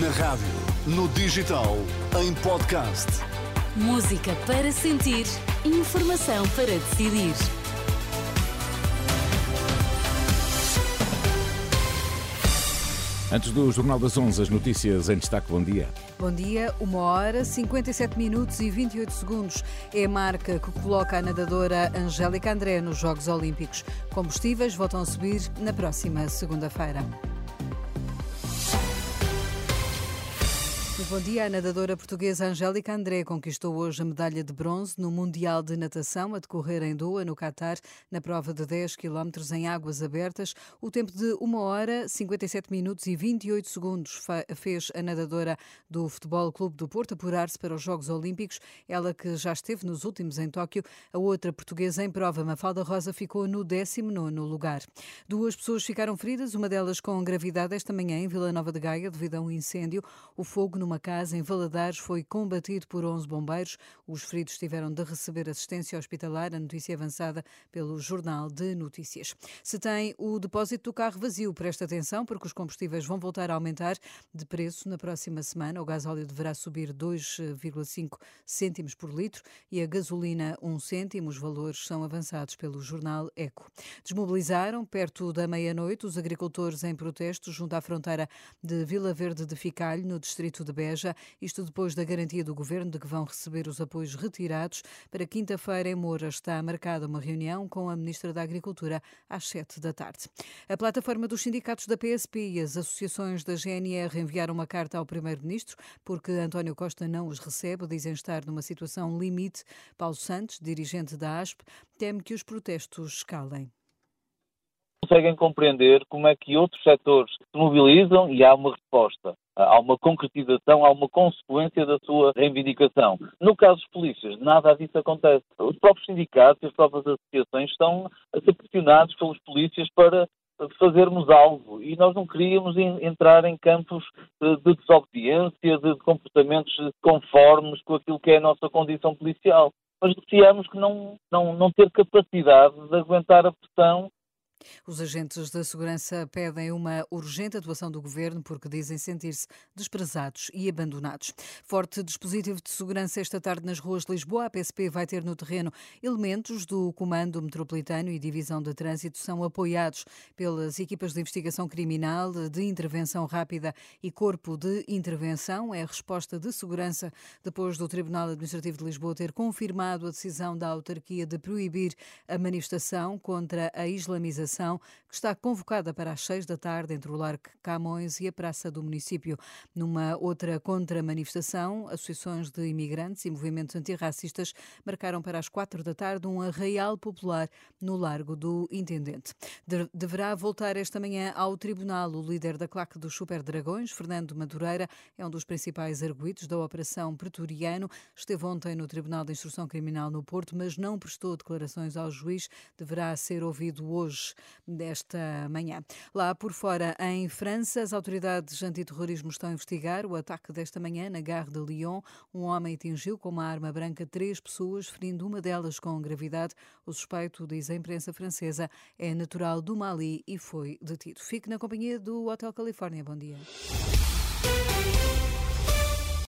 Na rádio, no digital, em podcast. Música para sentir, informação para decidir. Antes do Jornal das 11, as notícias em destaque. Bom dia. Bom dia, uma hora, 57 minutos e 28 segundos. É a marca que coloca a nadadora Angélica André nos Jogos Olímpicos. Combustíveis voltam a subir na próxima segunda-feira. Bom dia. A nadadora portuguesa Angélica André conquistou hoje a medalha de bronze no Mundial de Natação a decorrer em Doha, no Catar, na prova de 10 km em águas abertas. O tempo de 1 hora, 57 minutos e 28 segundos fez a nadadora do Futebol Clube do Porto apurar-se para os Jogos Olímpicos. Ela que já esteve nos últimos em Tóquio. A outra portuguesa em prova, Mafalda Rosa, ficou no 19 lugar. Duas pessoas ficaram feridas, uma delas com gravidade esta manhã em Vila Nova de Gaia devido a um incêndio. O fogo numa casa em Valadares foi combatido por 11 bombeiros. Os feridos tiveram de receber assistência hospitalar. A notícia avançada pelo Jornal de Notícias. Se tem o depósito do carro vazio, preste atenção porque os combustíveis vão voltar a aumentar de preço na próxima semana. O gasóleo deverá subir 2,5 cêntimos por litro e a gasolina 1 cêntimo. Os valores são avançados pelo jornal Eco. Desmobilizaram perto da meia-noite os agricultores em protesto junto à fronteira de Vila Verde de Ficalho, no distrito de Beja Beja, isto depois da garantia do governo de que vão receber os apoios retirados. Para quinta-feira, em Moura, está marcada uma reunião com a Ministra da Agricultura às sete da tarde. A plataforma dos sindicatos da PSP e as associações da GNR enviaram uma carta ao Primeiro-Ministro porque António Costa não os recebe, dizem estar numa situação limite. Paulo Santos, dirigente da ASP, teme que os protestos escalem conseguem compreender como é que outros setores se mobilizam e há uma resposta há uma concretização, há uma consequência da sua reivindicação. No caso dos polícias, nada disso acontece. Os próprios sindicatos e as próprias associações estão a ser pressionados pelos polícias para fazermos algo e nós não queríamos entrar em campos de desobediência, de comportamentos conformes com aquilo que é a nossa condição policial. Mas receamos que não, não, não ter capacidade de aguentar a pressão os agentes da segurança pedem uma urgente atuação do governo porque dizem sentir-se desprezados e abandonados. Forte dispositivo de segurança esta tarde nas ruas de Lisboa. A PSP vai ter no terreno elementos do Comando Metropolitano e Divisão de Trânsito. São apoiados pelas equipas de investigação criminal, de intervenção rápida e Corpo de Intervenção. É a resposta de segurança depois do Tribunal Administrativo de Lisboa ter confirmado a decisão da autarquia de proibir a manifestação contra a islamização que está convocada para as seis da tarde entre o Largo Camões e a Praça do Município. Numa outra contra-manifestação, associações de imigrantes e movimentos antirracistas marcaram para as quatro da tarde um arraial popular no Largo do Intendente. De deverá voltar esta manhã ao tribunal o líder da claque dos Super Dragões, Fernando Madureira, é um dos principais arguídos da Operação Pretoriano. Esteve ontem no Tribunal de Instrução Criminal no Porto, mas não prestou declarações ao juiz. Deverá ser ouvido hoje desta manhã. Lá por fora, em França, as autoridades antiterrorismo estão a investigar o ataque desta manhã na Gare de Lyon. Um homem atingiu com uma arma branca três pessoas, ferindo uma delas com gravidade. O suspeito, diz a imprensa francesa, é natural do Mali e foi detido. Fique na companhia do Hotel Califórnia. Bom dia.